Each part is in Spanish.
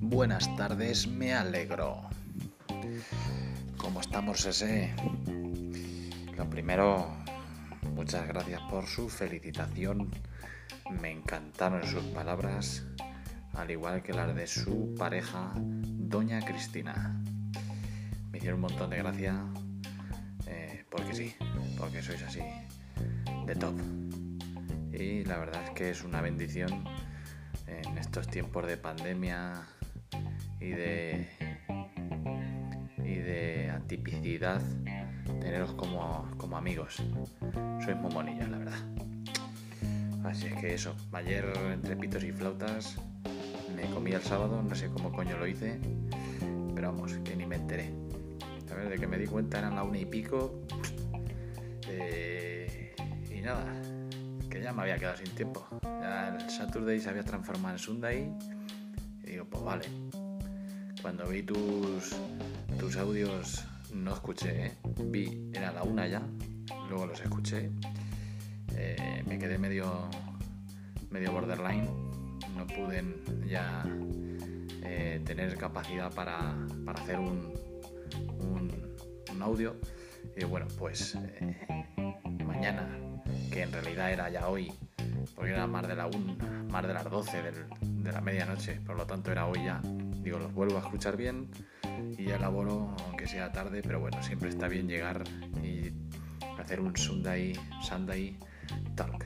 Buenas tardes, me alegro. ¿Cómo estamos ese? Lo primero, muchas gracias por su felicitación. Me encantaron sus palabras, al igual que las de su pareja, Doña Cristina. Me hicieron un montón de gracia, eh, porque sí, porque sois así, de top. Y la verdad es que es una bendición en estos tiempos de pandemia y de y de antipicidad teneros como, como amigos. Sois muy la verdad. Así es que eso, ayer entre pitos y flautas me comí el sábado, no sé cómo coño lo hice, pero vamos, que ni me enteré. A ver, de que me di cuenta eran la una y pico. Eh, y nada, me había quedado sin tiempo. El Saturday se había transformado en Sunday. Y digo, pues vale. Cuando vi tus, tus audios, no escuché, ¿eh? vi, era la una ya, luego los escuché. Eh, me quedé medio, medio borderline. No pude ya eh, tener capacidad para, para hacer un, un, un, audio. Y bueno, pues mañana que en realidad era ya hoy, porque era más de, la una, más de las 12 del, de la medianoche, por lo tanto era hoy ya. Digo, los vuelvo a escuchar bien y elaboro, aunque sea tarde, pero bueno, siempre está bien llegar y hacer un Sunday, Sunday Talk.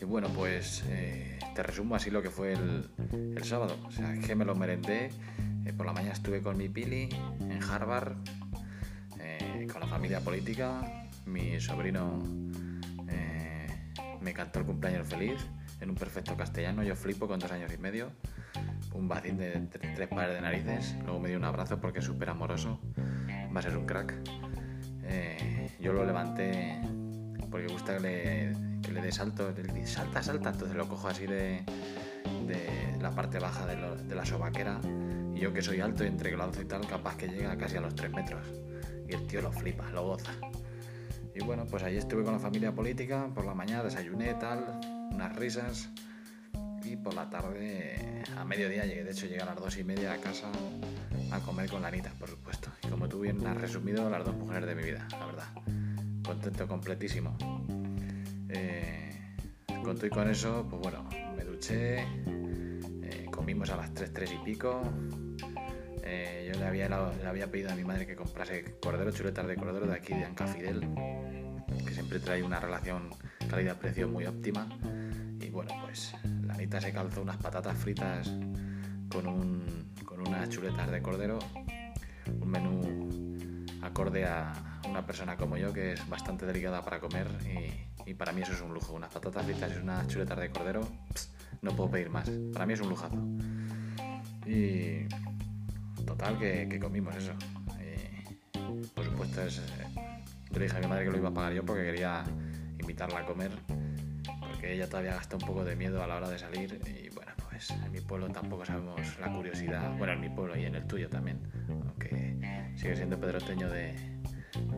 Y bueno, pues eh, te resumo así lo que fue el, el sábado. O sea, que me lo merendé. Eh, por la mañana estuve con mi Pili en Harvard, eh, con la familia política. Mi sobrino me cantó el cumpleaños feliz en un perfecto castellano. Yo flipo con dos años y medio. Un vacín de tres pares de narices. Luego me dio un abrazo porque es súper amoroso. Va a ser un crack. Eh, yo lo levanté porque gusta que le, que le dé salto. Él dice, salta, salta. Entonces lo cojo así de, de la parte baja de, la sobaquera. Y yo que soy alto y entre y tal, capaz que llega casi a los tres metros. Y el tío lo flipa, lo goza. Y bueno, pues allí estuve con la familia política, por la mañana desayuné tal, unas risas y por la tarde a mediodía llegué, de hecho llegué a las dos y media a casa a comer con la Anita, por supuesto. Y como tú bien has resumido, las dos mujeres de mi vida, la verdad. Contento completísimo. Eh, con todo y con eso, pues bueno, me duché, eh, comimos a las 3, 3 y pico. Eh, yo le había, le había pedido a mi madre que comprase cordero, chuletas de cordero de aquí de Anca Fidel, que siempre trae una relación calidad-precio muy óptima. Y bueno, pues la Anita se calzó unas patatas fritas con, un, con unas chuletas de cordero, un menú acorde a una persona como yo que es bastante delicada para comer y, para mí eso es un lujo. Unas patatas fritas y unas chuletas de cordero, no puedo pedir más. Para mí es un lujazo. Y total que, comimos eso. Por supuesto, es, dije a mi madre que lo iba a pagar yo porque quería invitarla a comer, porque ella todavía gasta un poco de miedo a la hora de salir. Y bueno, pues en mi pueblo tampoco sabemos la curiosidad, bueno, en mi pueblo y en el tuyo también, aunque sigue siendo pedroteño de,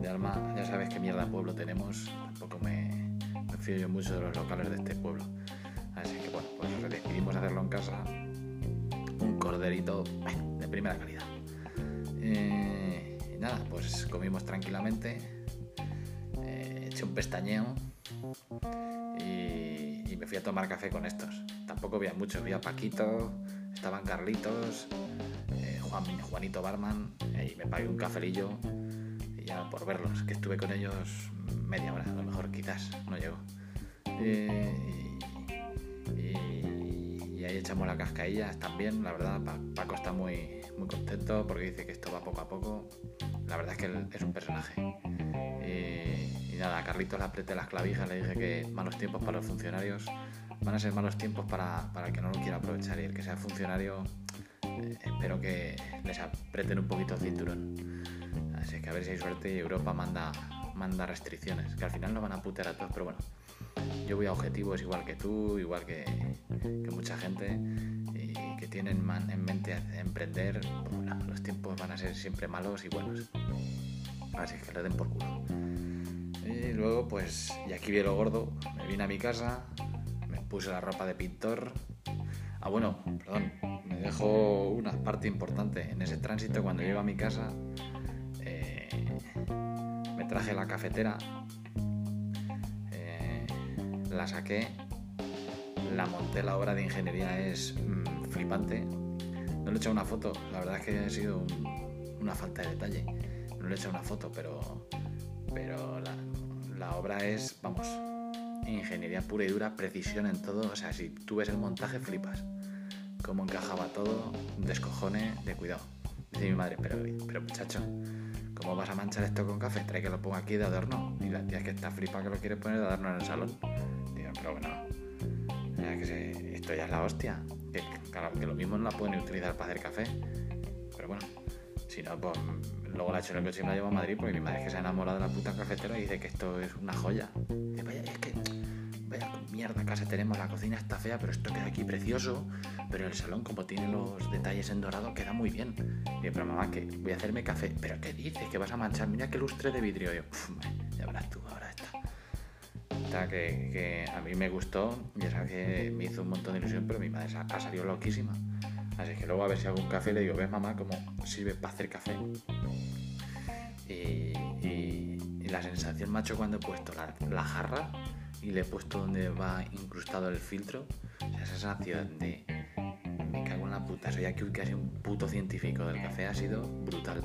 de alma, ya sabes qué mierda pueblo tenemos, tampoco me, me fío yo mucho de los locales de este pueblo. Así que bueno, pues decidimos hacerlo en casa, un corderito de primera calidad. Eh, y nada, pues comimos tranquilamente, eh, un pestañeo y, me fui a tomar café con estos. Tampoco había mucho, había Paquito, estaban Carlitos, eh, Juan, Juanito Barman, y me pagué un cafelillo y ya por verlos, que estuve con ellos media hora, a lo mejor quizás, no llegó. y, y ahí echamos la cascailla también, la verdad, Paco está muy, muy contento porque dice que esto va poco a poco. La verdad es que él es un personaje. Nada, a Carlitos le apreté las clavijas, le dije que malos tiempos para los funcionarios van a ser malos tiempos para, para el que no lo quiera aprovechar y el que sea funcionario eh, espero que les aprieten un poquito el cinturón. Así que a ver si hay suerte y Europa manda, manda restricciones, que al final no van a putear a todos, pero bueno, yo voy a objetivos igual que tú, igual que, que mucha gente y que tienen en mente emprender. Pues los tiempos van a ser siempre malos y buenos. Así que le den por culo. Y luego, pues, y aquí vi lo gordo, me vine a mi casa, me puse la ropa de pintor. Ah, bueno, perdón, me dejo una parte importante. En ese tránsito, cuando llego a mi casa, eh, me traje la cafetera, eh, la saqué, la monté, la obra de ingeniería es mm, flipante. No le he hecho una foto, la verdad es que ha sido una falta de detalle. No le he hecho una foto, pero, pero la, la obra es, vamos, ingeniería pura y dura, precisión en todo. O sea, si tú ves el montaje, flipas. Cómo encajaba todo, descojone de cuidado. Dice mi madre, pero, pero muchacho, ¿cómo vas a manchar esto con café? Trae que lo ponga aquí de adorno. Y la tía es que está flipa que lo quiere poner de adorno en el salón. Digo, pero bueno, esto ya es la hostia. Que, claro, que lo mismo no la pueden utilizar para hacer café. Pero bueno, si no, pues luego la y me la llevo a Madrid porque mi madre es que se ha enamorado de la puta cafetera y dice que esto es una joya. Dice, vaya, es que vaya mierda casa tenemos, la cocina está fea, pero esto queda aquí precioso, pero el salón como tiene los detalles en dorado queda muy bien. Y pero mamá, que voy a hacerme café, pero ¿qué dices? Que vas a manchar, mira qué lustre de vidrio. yo, ya verás tú, ahora está. Que, que, a mí me gustó y esa que me hizo un montón de ilusión, pero mi madre ha salido loquísima. Así que luego a ver si hago un café le digo, ves mamá cómo sirve para hacer café. Y, la sensación, macho, cuando he puesto la, jarra y le he puesto donde va incrustado el filtro, esa sensación de me cago en la puta, soy aquí casi un puto científico del café ha sido brutal.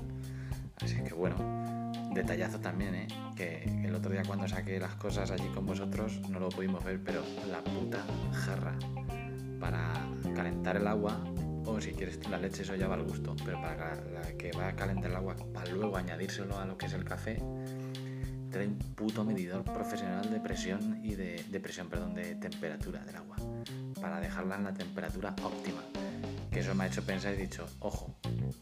Así que bueno, detallazo también, ¿eh? Que el otro día cuando saqué las cosas allí con vosotros no lo pudimos ver, pero la puta jarra para calentar el agua o si quieres la leche eso ya va al gusto, pero para que va a calentar el agua para luego añadírselo a lo que es el café, trae un puto medidor profesional de presión y de, de presión, perdón, de temperatura del agua, para dejarla en la temperatura óptima. Que eso me ha hecho pensar y he dicho, ojo,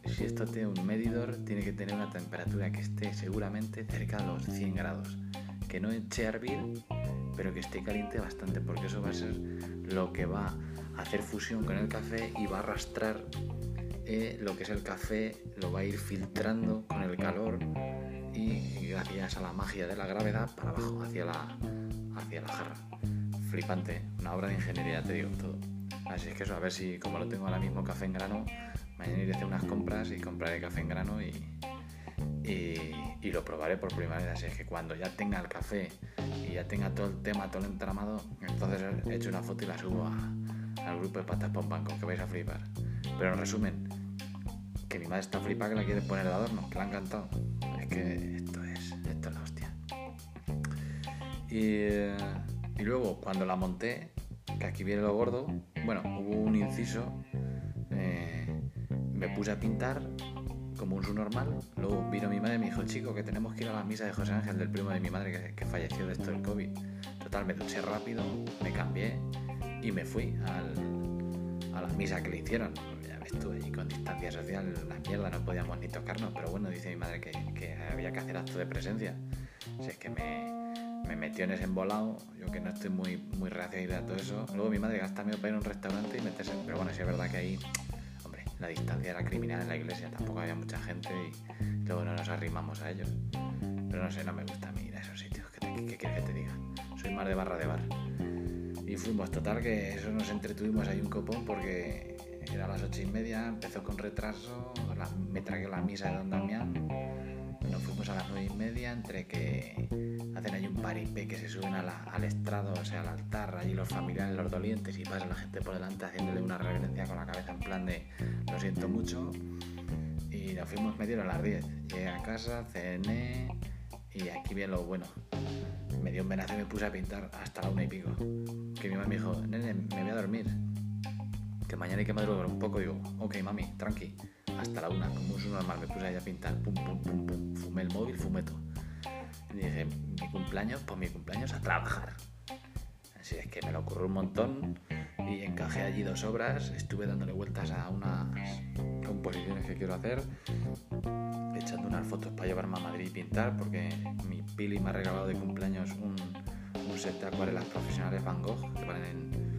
si esto tiene un medidor, tiene que tener una temperatura que esté seguramente cerca de los 100 grados. Que no eche a hervir, pero que esté caliente bastante, porque eso va a ser lo que va hacer fusión con el café y va a arrastrar eh, lo que es el café, lo va a ir filtrando con el calor y gracias a la magia de la gravedad para abajo, hacia la, hacia la jarra. Flipante, una obra de ingeniería, te digo todo. Así es que eso, a ver si como lo tengo ahora mismo café en grano, mañana iré a hacer unas compras y compraré café en grano y, y, lo probaré por primera vez. Así es que cuando ya tenga el café y ya tenga todo el tema, todo el entramado, entonces he hecho una foto y la subo a, al grupo de patas para banco, que vais a flipar. Pero en resumen, que mi madre está flipada que la quiere poner de adorno, que la ha encantado. Es que esto es, esto es la hostia. Y, y luego, cuando la monté, que aquí viene lo gordo, bueno, hubo un inciso, eh, me puse a pintar como un subnormal. Luego vino mi madre y me dijo, chico, que tenemos que ir a la misa de José Ángel, del primo de mi madre, que, que falleció de esto del COVID. Total, me duché rápido, me cambié y me fui al, a la misa que le hicieron. Ya ves tú, allí con distancia social, la mierda, no podíamos ni tocarnos, pero bueno, dice mi madre que, que había que hacer acto de presencia. O sea, es que me, me metió en ese embolado, yo que no estoy muy, muy reacio a todo eso. Luego mi madre gasta medio para ir a un restaurante y meterse, pero bueno, sí es verdad que ahí, hombre, la distancia era criminal en la iglesia, tampoco había mucha gente y luego no nos arrimamos a ellos. Pero no sé, no me gusta a mí ir a esos sitios, ¿qué, qué quieres que te diga? Soy más de barra de bar. Y fuimos, total, que eso nos entretuvimos ahí un copón porque era a las ocho y media, empezó con retraso, me tragué la misa de Don Damián, nos fuimos a las nueve y media, entre que hacen ahí un paripé que se suben al estrado, o sea, al altar, allí los familiares, los dolientes, y pasa la gente por delante haciéndole una reverencia con la cabeza en plan de lo siento mucho. Y nos fuimos medio a las 10. Llegué a casa, cené y aquí viene lo bueno me dio un venazo y me puse a pintar hasta la una y pico. Que mi mamá me dijo, nene, me voy a dormir. Que mañana hay que madrugar un poco. Digo, ok, mami, tranqui. Hasta la una, como un normal, me puse ahí a pintar. Pum, pum, pum, pum. Fumé el móvil, fumé todo. Y dije, mi cumpleaños, pues mi cumpleaños a trabajar. Así es que me lo ocurrió un montón y encajé allí dos obras. Estuve dándole vueltas a unas composiciones que quiero hacer echando unas fotos para llevarme a Madrid y pintar, porque mi Pili me ha regalado de cumpleaños un, un set de acuarelas profesionales Van Gogh, que valen,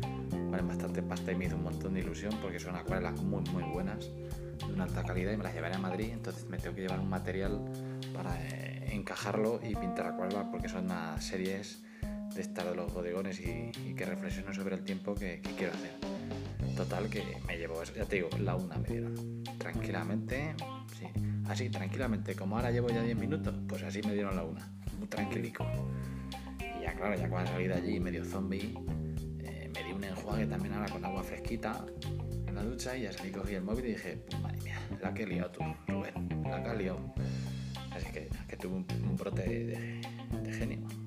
valen bastante pasta y me hizo un montón de ilusión, porque son acuarelas muy, muy buenas, de una alta calidad, y me las llevaré a Madrid, entonces me tengo que llevar un material para eh, encajarlo y pintar acuarelas, porque son unas series de estar de los bodegones y, que reflexiono sobre el tiempo que, quiero hacer. Total, que me llevo, ya te digo, la una me dieron. Tranquilamente, sí, así, tranquilamente, como ahora llevo ya 10 minutos, pues así me dieron la una, muy tranquilico. Y ya, claro, ya cuando salí de allí medio zombie, eh, me di un enjuague también ahora con agua fresquita en la ducha y ya salí, cogí el móvil y dije, madre mía, la que he liado tú, Rubén, la que he liado. Así que, que tuve un, brote de, de genio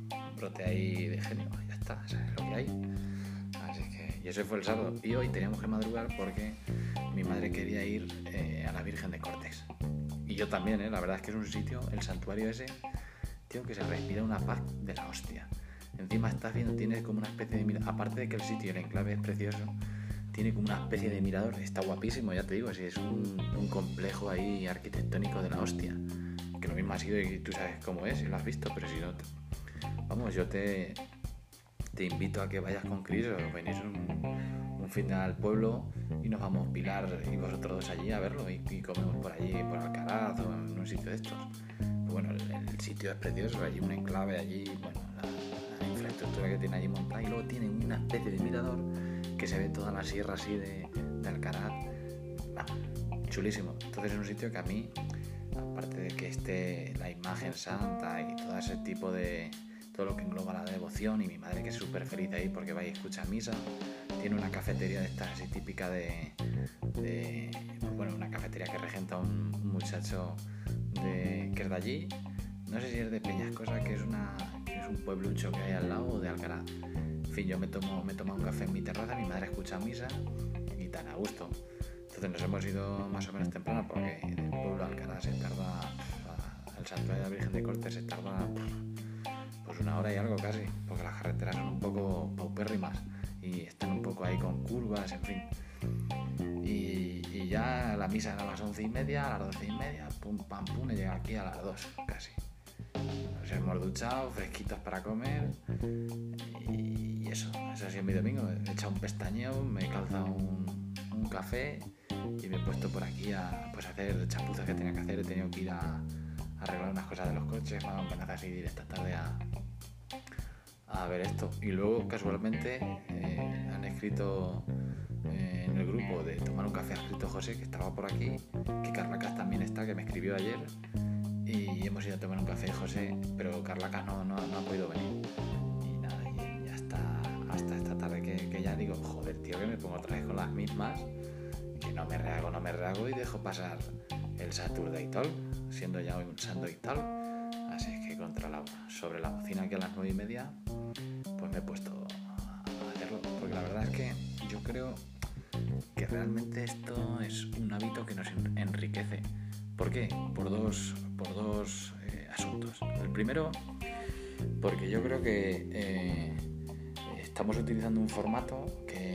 brote ahí de genio, ya está, es lo que hay. Así que, y eso fue el sábado. Y hoy teníamos que madrugar porque mi madre quería ir eh, a la Virgen de Cortes. Y yo también, ¿eh? la verdad es que es un sitio, el santuario ese, tío, que se respira una paz de la hostia. Encima estás viendo, tiene como una especie de mirador, aparte de que el sitio, el enclave es precioso, tiene como una especie de mirador, está guapísimo, ya te digo, si es un, un complejo ahí arquitectónico de la hostia. Que lo mismo ha sido y tú sabes cómo es, y lo has visto, pero si no, Vamos, yo te, invito a que vayas con Chris o venís un, un fin al pueblo y nos vamos Pilar y vosotros dos allí a verlo y, comemos por allí, por Alcaraz o en un sitio de estos. bueno, el, sitio es precioso, allí un enclave, allí, bueno, la, infraestructura que tiene allí montada y luego tiene una especie de mirador que se ve toda la sierra así de, de Alcaraz. chulísimo. Entonces es un sitio que a mí, aparte de que esté la imagen santa y todo ese tipo de, todo lo que engloba la devoción y mi madre que es súper feliz ahí porque va y escucha misa. Tiene una cafetería de estas así típica de, bueno, una cafetería que regenta un, muchacho de, que es de allí. No sé si es de Peñascosa, que es, una, es un pueblucho que hay al lado, o de Alcaraz. En fin, yo me tomo, me tomo un café en mi terraza, mi madre escucha misa y tan a gusto. Entonces nos hemos ido más o menos temprano porque del pueblo de Alcaraz se tarda, el santuario de la Virgen de Cortes se tarda pues una hora y algo casi, porque las carreteras son un poco paupérrimas y están un poco ahí con curvas, en fin. Y, ya la misa era a las once y media, a las doce y media, pum, pam, pum, y llega aquí a las dos casi. Nos hemos duchado, fresquitos para comer y eso, eso ha sido mi domingo. He echado un pestañeo, me he calzado un, un café y me he puesto por aquí a pues, hacer chapuzas que tenía que hacer. He tenido que ir a, arreglar unas cosas de los coches, me han de ir esta tarde a, a ver esto. Y luego, casualmente, eh, han escrito eh, en el grupo de Tomar un Café, ha escrito José, que estaba por aquí, que Carlacas también está, que me escribió ayer. Y hemos ido a tomar un café, José, pero Carlacas no, no, ha podido venir. Y nada, y ya está hasta esta tarde que, ya digo, joder, tío, que me pongo otra vez con las mismas, que no me rehago, no me rehago y dejo pasar el Saturday Talk, siendo ya un Sunday Talk. Así que contra la, sobre la bocina que a las nueve y media, pues me he puesto a hacerlo. Porque la verdad es que yo creo que realmente esto es un hábito que nos enriquece. ¿Por qué? Por dos, por dos eh, asuntos. El primero, porque yo creo que eh, estamos utilizando un formato que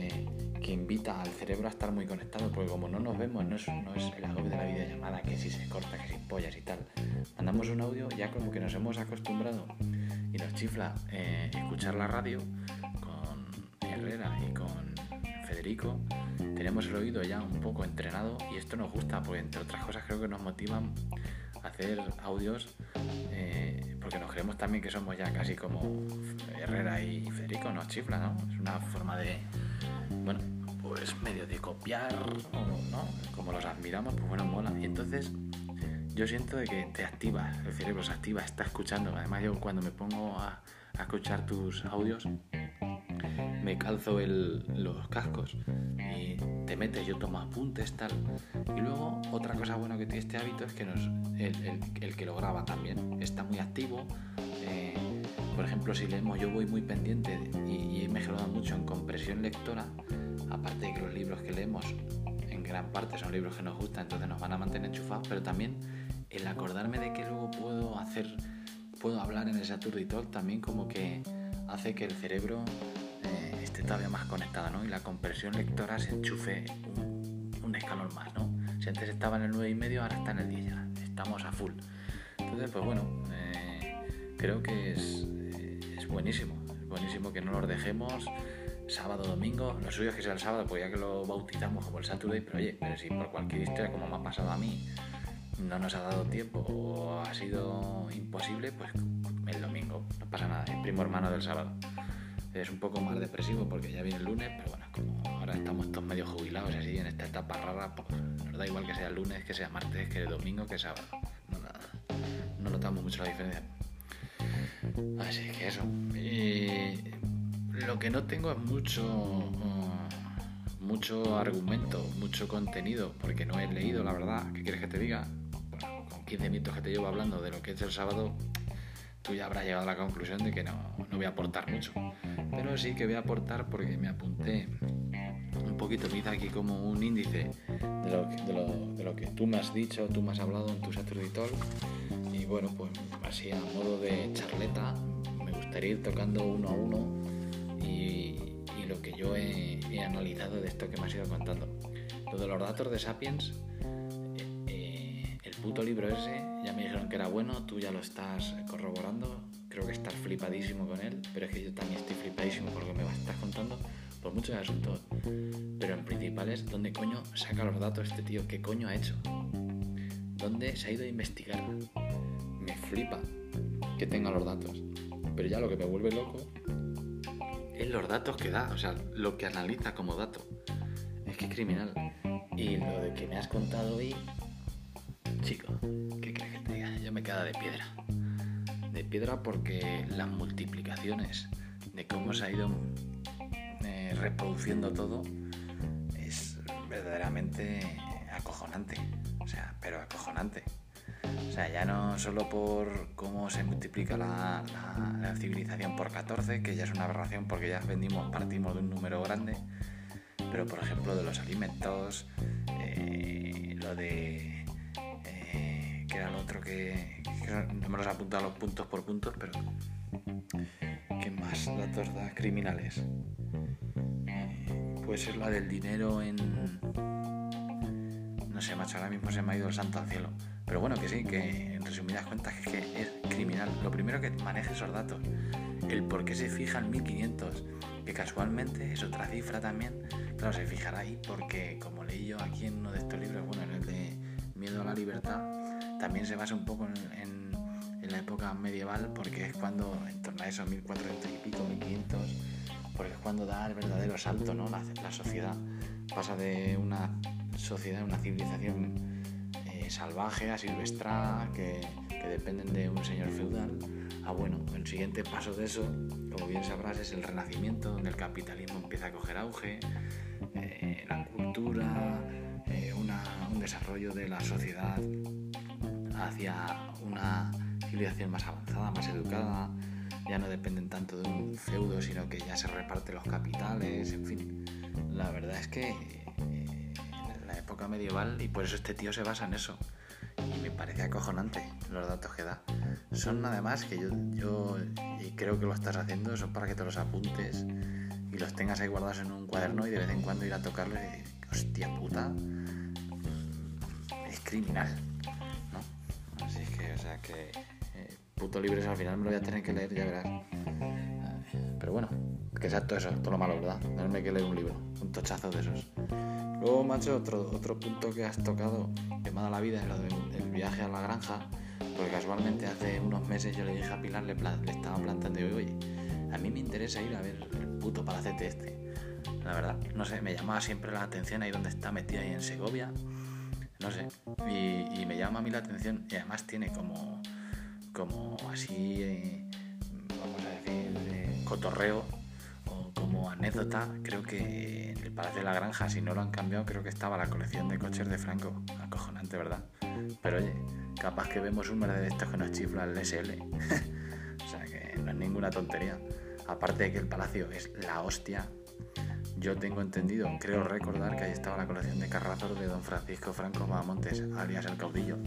que invita al cerebro a estar muy conectado, porque como no nos vemos, no es, no es el agobio de la videollamada, que si se corta, que si pollas y tal. Mandamos un audio, ya como que nos hemos acostumbrado y nos chifla eh, escuchar la radio con Herrera y con Federico. Tenemos el oído ya un poco entrenado y esto nos gusta, porque entre otras cosas creo que nos motivan a hacer audios, eh, porque nos creemos también que somos ya casi como Herrera y Federico, nos chifla, ¿no? Es una forma de bueno, pues medio de copiar, ¿no? Como los admiramos, pues bueno, mola. Y entonces yo siento de que te activa, el cerebro se activa, está escuchando. Además yo cuando me pongo a, escuchar tus audios, me calzo los cascos y te metes, yo tomo apuntes, tal. Y luego otra cosa buena que tiene este hábito es que el, que lo graba también está muy activo. Eh, por ejemplo, si leemos, yo voy muy pendiente y, he mejorado mucho en compresión lectora, aparte de que los libros que leemos en gran parte son libros que nos gustan, entonces nos van a mantener enchufados, pero también el acordarme de que luego puedo hacer, puedo hablar en ese Saturday Talk también como que hace que el cerebro eh, esté todavía más conectado, ¿no? Y la compresión lectora se enchufe un, escalón más, ¿no? Si antes estaba en el 9 y medio, ahora está en el 10 ya, estamos a full. Entonces, pues bueno, eh, creo que es, buenísimo, es buenísimo que no nos dejemos sábado, domingo, lo suyo es que sea el sábado, pues ya que lo bautizamos como el Saturday, pero oye, pero si por cualquier historia como me ha pasado a mí no nos ha dado tiempo o ha sido imposible, pues el domingo pasa nada, es primo hermano del sábado. Es un poco más depresivo porque ya viene el lunes, pero bueno, como ahora estamos todos medio jubilados así en esta etapa rara, pues nos da igual que sea lunes, que sea martes, que domingo, que sábado. No, no notamos mucho la diferencia. Así que eso. Lo que no tengo es mucho mucho argumento, mucho contenido, porque no he leído, la verdad. ¿Qué quieres que te diga? Bueno, con 15 minutos que te llevo hablando de lo que es el sábado, tú ya habrás llegado a la conclusión de que no, no voy a aportar mucho. Pero sí que voy a aportar porque me apunté un poquito, me hice aquí como un índice de lo, que, de, lo, de lo, que tú me has dicho, tú me has hablado en tu Saturday Talk. Y bueno, pues así a modo de charleta, me gustaría ir tocando uno a uno yo he, analizado de esto que me has ido contando. Lo de los datos de Sapiens, eh, eh, el puto libro ese, ya me dijeron que era bueno, tú ya lo estás corroborando, creo que estás flipadísimo con él, pero es que yo también estoy flipadísimo por lo que me estás contando por muchos asuntos. Pero en principal es dónde coño saca los datos este tío, qué coño ha hecho, dónde se ha ido a investigar. Me flipa que tenga los datos, pero ya lo que me vuelve loco los datos que da, o sea, lo que analiza como dato. Es que es criminal. Y lo de que me has contado hoy, chico, ¿qué crees que te? Yo me queda de piedra. De piedra porque las multiplicaciones de cómo se ha ido eh, reproduciendo todo es verdaderamente acojonante. O sea, pero acojonante. O sea, ya no solo por cómo se multiplica la, civilización por 14, que ya es una aberración porque ya vendimos, partimos de un número grande, pero por ejemplo de los alimentos, eh, lo de... Eh, que era lo otro que, no me los he apuntado los puntos por puntos, pero... ¿Qué más datos da criminales? Eh, puede ser la del dinero en... No sé, macho, ahora mismo se me ha ido el santo al cielo. Pero bueno, que sí, que en resumidas cuentas es que es criminal. Lo primero que maneje esos datos, el por qué se fija en 1500, que casualmente es otra cifra también. Claro, se fijará ahí porque, como leí yo aquí en uno de estos libros, bueno, en el de Miedo a la Libertad, también se basa un poco en, la época medieval, porque es cuando, en torno a esos 1400 y pico, 1500, porque es cuando da el verdadero salto, ¿no? La, la sociedad pasa de una sociedad, una civilización salvaje, a silvestra, que, dependen de un señor feudal. Ah, bueno, el siguiente paso de eso, como bien sabrás, es el renacimiento, donde el capitalismo empieza a coger auge, eh, la cultura, eh, un desarrollo de la sociedad hacia una civilización más avanzada, más educada, ya no dependen tanto de un feudo, sino que ya se reparten los capitales, en fin. La verdad es que época medieval y por eso este tío se basa en eso. Y me parece acojonante los datos que da. Son además que yo, yo y creo que lo estás haciendo, son para que te los apuntes y los tengas ahí guardados en un cuaderno y de vez en cuando ir a tocarlos y decir, hostia puta, es criminal, ¿no? Así que, o sea, que eh, puto libros al final me lo voy a tener que leer, ya verás. Pero bueno, que exacto eso, todo lo malo, ¿verdad? Tenerme que leer un libro, un tochazo de esos. Luego, macho, otro, otro punto que has tocado que me ha dado la vida es lo del, viaje a la granja, porque casualmente hace unos meses yo le dije a Pilar, le, estaba plantando y oye, a mí me interesa ir a ver el puto palacete este. La verdad, no sé, me llamaba siempre la atención ahí donde está metida ahí en Segovia, no sé, y, me llama a mí la atención y además tiene como, como así, eh, vamos a decir, eh, cotorreo anécdota, creo que en el Palacio de la Granja, si no lo han cambiado, creo que estaba la colección de coches de Franco. Acojonante, ¿verdad? Pero oye, capaz que vemos un de estos que nos chifla el SL. o sea que no es ninguna tontería. Aparte de que el palacio es la hostia, yo tengo entendido, creo recordar que ahí estaba la colección de carrazos de don Francisco Franco Mamamontes, alias el caudillo.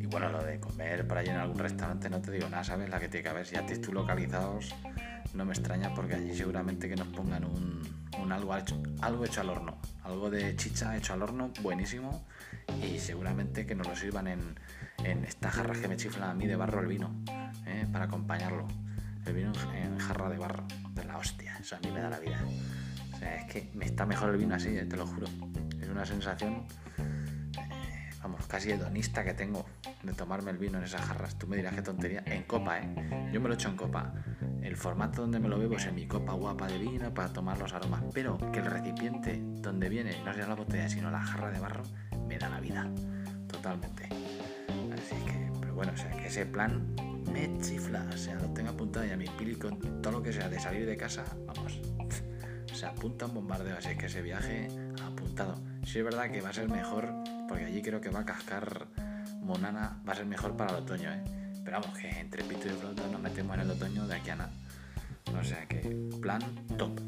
Y bueno, lo de comer por allí en algún restaurante, no te digo nada, ¿sabes? La que tiene que haber, si ya tú localizados no me extraña porque allí seguramente que nos pongan un, algo, hecho, algo hecho al horno, algo de chicha hecho al horno, buenísimo, y seguramente que nos lo sirvan en, en estas jarras que me chiflan a mí de barro el vino, ¿eh? para acompañarlo. El vino en jarra de barro, de la hostia, eso a mí me da la vida. Es que me está mejor el vino así, eh, te lo juro. Es una sensación, eh, vamos, casi hedonista que tengo de tomarme el vino en esas jarras. Tú me dirás qué tontería. En copa, ¿eh? Yo me lo echo en copa. El formato donde me lo bebo es en mi copa guapa de vino para tomar los aromas. Pero que el recipiente donde viene, no sea la botella, sino la jarra de barro, me da la vida. Totalmente. Así que, pero bueno, o sea, que ese plan me chifla. O sea, lo tengo apuntado y a mi pili con todo lo que sea de salir de casa, vamos. Se apunta un bombardeo, así que ese viaje apuntado. Sí es verdad que va a ser mejor, porque allí creo que va a cascar Monana, va a ser mejor para el otoño, ¿eh? Pero vamos, que entre pito y flauta nos metemos en el otoño de aquí a nada. O sea que plan top.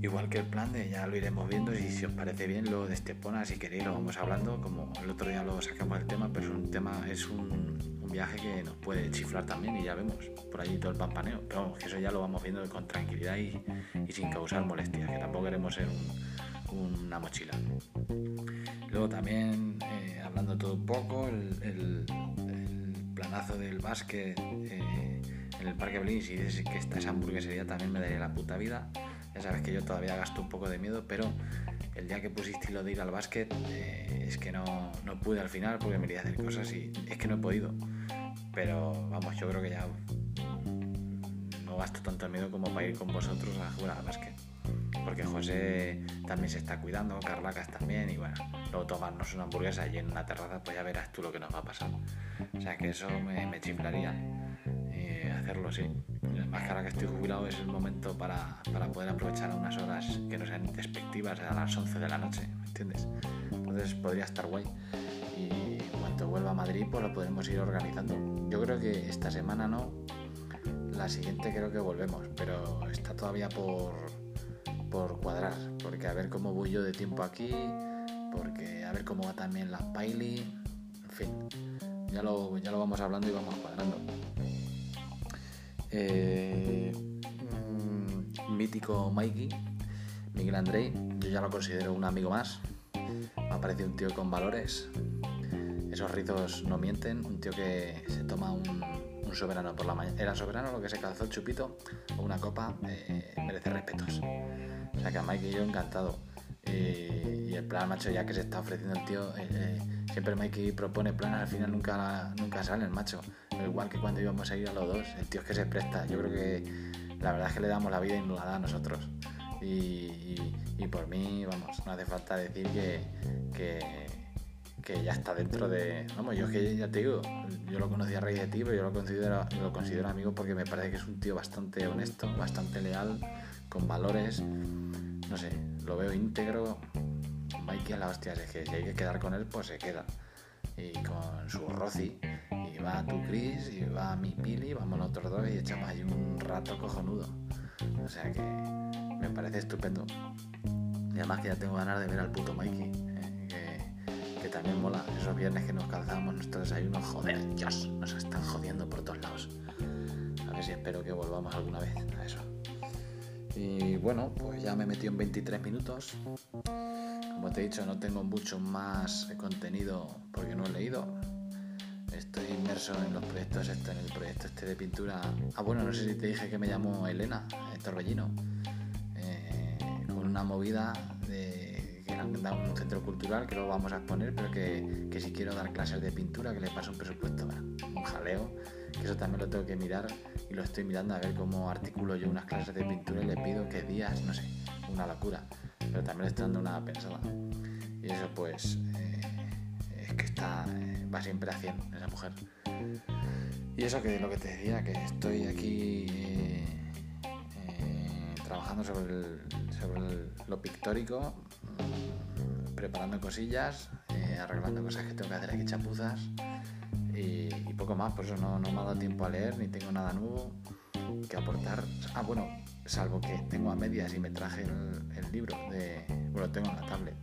Igual que el plan de ya lo iremos viendo y si os parece bien lo de Estepona, si queréis lo vamos hablando, como el otro día lo sacamos el tema, pero es un tema, es un, viaje que nos puede chiflar también y ya vemos por allí todo el pampaneo. Pero vamos, que eso ya lo vamos viendo con tranquilidad y, sin causar molestias, que tampoco queremos ser una mochila. Luego también, eh, hablando todo un poco, el, planazo del básquet eh, en el Parque Bliss y es que esta esa hamburguesería también me daría la puta vida. Ya sabes que yo todavía gasto un poco de miedo, pero el día que pusiste lo de ir al básquet eh, es que no, no, pude al final porque me quería hacer cosas y es que no he podido. Pero vamos, yo creo que ya no gasto tanto miedo como para ir con vosotros a jugar al básquet. Porque José también se está cuidando, Carlacas también, y bueno, luego tomarnos una hamburguesa allí en una terraza, pues ya verás tú lo que nos va a pasar. O sea que eso me, me chiflaría eh, hacerlo, sí más que ahora que estoy jubilado es el momento para, para poder aprovechar unas horas que no sean despectivas a las 11 de la noche, ¿me entiendes? Entonces podría estar guay. Y cuando vuelva a Madrid, pues lo podremos ir organizando. Yo creo que esta semana no, la siguiente creo que volvemos, pero está todavía por, por cuadrar, porque a ver cómo voy yo de tiempo aquí, porque a ver cómo va también la Paili, en fin, ya lo, ya lo vamos hablando y vamos cuadrando. Eh, mm, mítico Mikey, Miguel Andrei, yo ya lo considero un amigo más. Me ha parecido un tío con valores. Esos rizos no mienten. Un tío que se toma un, soberano por la mañana. Era soberano lo que se calzó el chupito o una copa. Eh, merece respetos. O sea que a Mikey y yo encantado. y el plan, macho, ya que se está ofreciendo el tío, eh, siempre Mikey propone planes, al final nunca, nunca salen, macho igual que cuando íbamos a ir a los dos, el tío es que se presta. Yo creo que la verdad es que le damos la vida y nos la da a nosotros. Y, por mí, vamos, no hace falta decir que, que, ya está dentro de. Vamos, yo es que ya te digo, yo lo conocí a raíz de ti, pero yo lo considero, lo considero amigo porque me parece que es un tío bastante honesto, bastante leal, con valores. No sé, lo veo íntegro. Mikey a la hostia, es que si hay que quedar con él, pues se queda. Y con su Rosy y va tu Chris y va mi Pili, vamos nosotros dos y echamos ahí un rato cojonudo. O sea que me parece estupendo. Y además que ya tengo ganas de ver al puto Mikey, eh, que, también mola. Esos viernes que nos calzamos nuestros desayunos, joder, Dios, nos están jodiendo por todos lados. A ver si espero que volvamos alguna vez a eso. Y bueno, pues ya me metido en 23 minutos. Como te he dicho, no tengo mucho más contenido porque no he leído estoy inmerso en los proyectos, esto, en el proyecto este de pintura. Ah, bueno, no sé si te dije que me llamo Elena Torbellino, eh, con una movida de, que han dado un centro cultural que lo vamos a exponer, pero que, que si quiero dar clases de pintura, que le paso un presupuesto, un jaleo, eso también lo tengo que mirar y lo estoy mirando a ver cómo articulo yo unas clases de pintura y le pido que días, no sé, una locura, pero también le estoy dando una pensada. Y eso pues eh, es que está va siempre a 100 esa mujer. Y eso que lo que te decía, que estoy aquí eh, eh, trabajando sobre, lo pictórico, mm, preparando cosillas, eh, arreglando cosas que tengo que hacer aquí, chapuzas y, poco más. Por eso no, me ha dado tiempo a leer ni tengo nada nuevo que aportar. Ah, bueno, salvo que tengo a medias y me traje el, libro de. Bueno, tengo en la tablet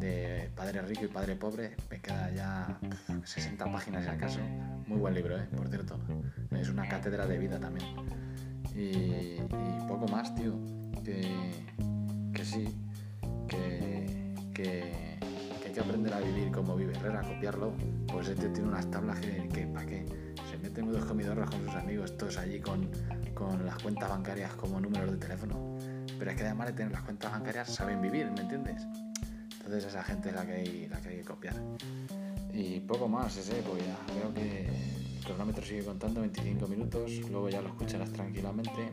de Padre Rico y Padre Pobre. Me queda ya 60 páginas si acaso. Muy buen libro, ¿eh? por cierto. Es una cátedra de vida también. Y, poco más, tío. Que, que sí, que, que, que aprender a vivir como vive Herrera, copiarlo. Pues este tiene unas tablas que, que ¿para qué? Se mete en dos comidorras con sus amigos, todos allí con, con las cuentas bancarias como números de teléfono. Pero es que además de tener las cuentas bancarias saben vivir, ¿me entiendes? Entonces esa gente es la que hay, la que, hay que copiar. Y poco más, ese, pues ya veo que el cronómetro sigue contando 25 minutos, luego ya lo escucharás tranquilamente.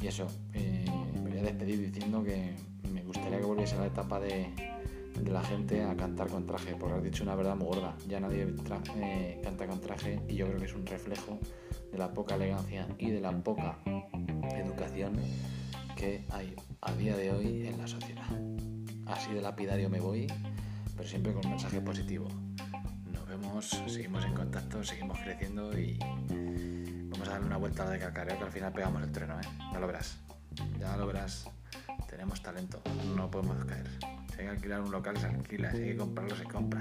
Y eso, eh, me voy a despedir diciendo que me gustaría que volviese a la etapa de, de la gente a cantar con traje, porque has dicho una verdad muy gorda. Ya nadie eh, canta con traje y yo creo que es un reflejo de la poca elegancia y de la poca educación que hay a día de hoy en la sociedad. Así de lapidario me voy, pero siempre con un mensaje positivo. Nos vemos, seguimos en contacto, seguimos creciendo y vamos a darle una vuelta a de cacareo que al final pegamos el treno, ¿eh? Ya lo verás, ya lo verás. Tenemos talento, no podemos caer. Hay que alquilar un local, se alquila. Si hay que comprarlo, se compra.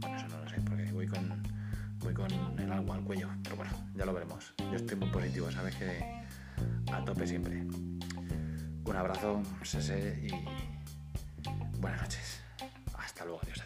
Bueno, eso no lo sé, porque voy con, voy con el agua al cuello. Pero bueno, ya lo veremos. Yo estoy muy positivo, sabes que a tope siempre. Un abrazo, Sese, y buenas noches. Hasta luego, adiós.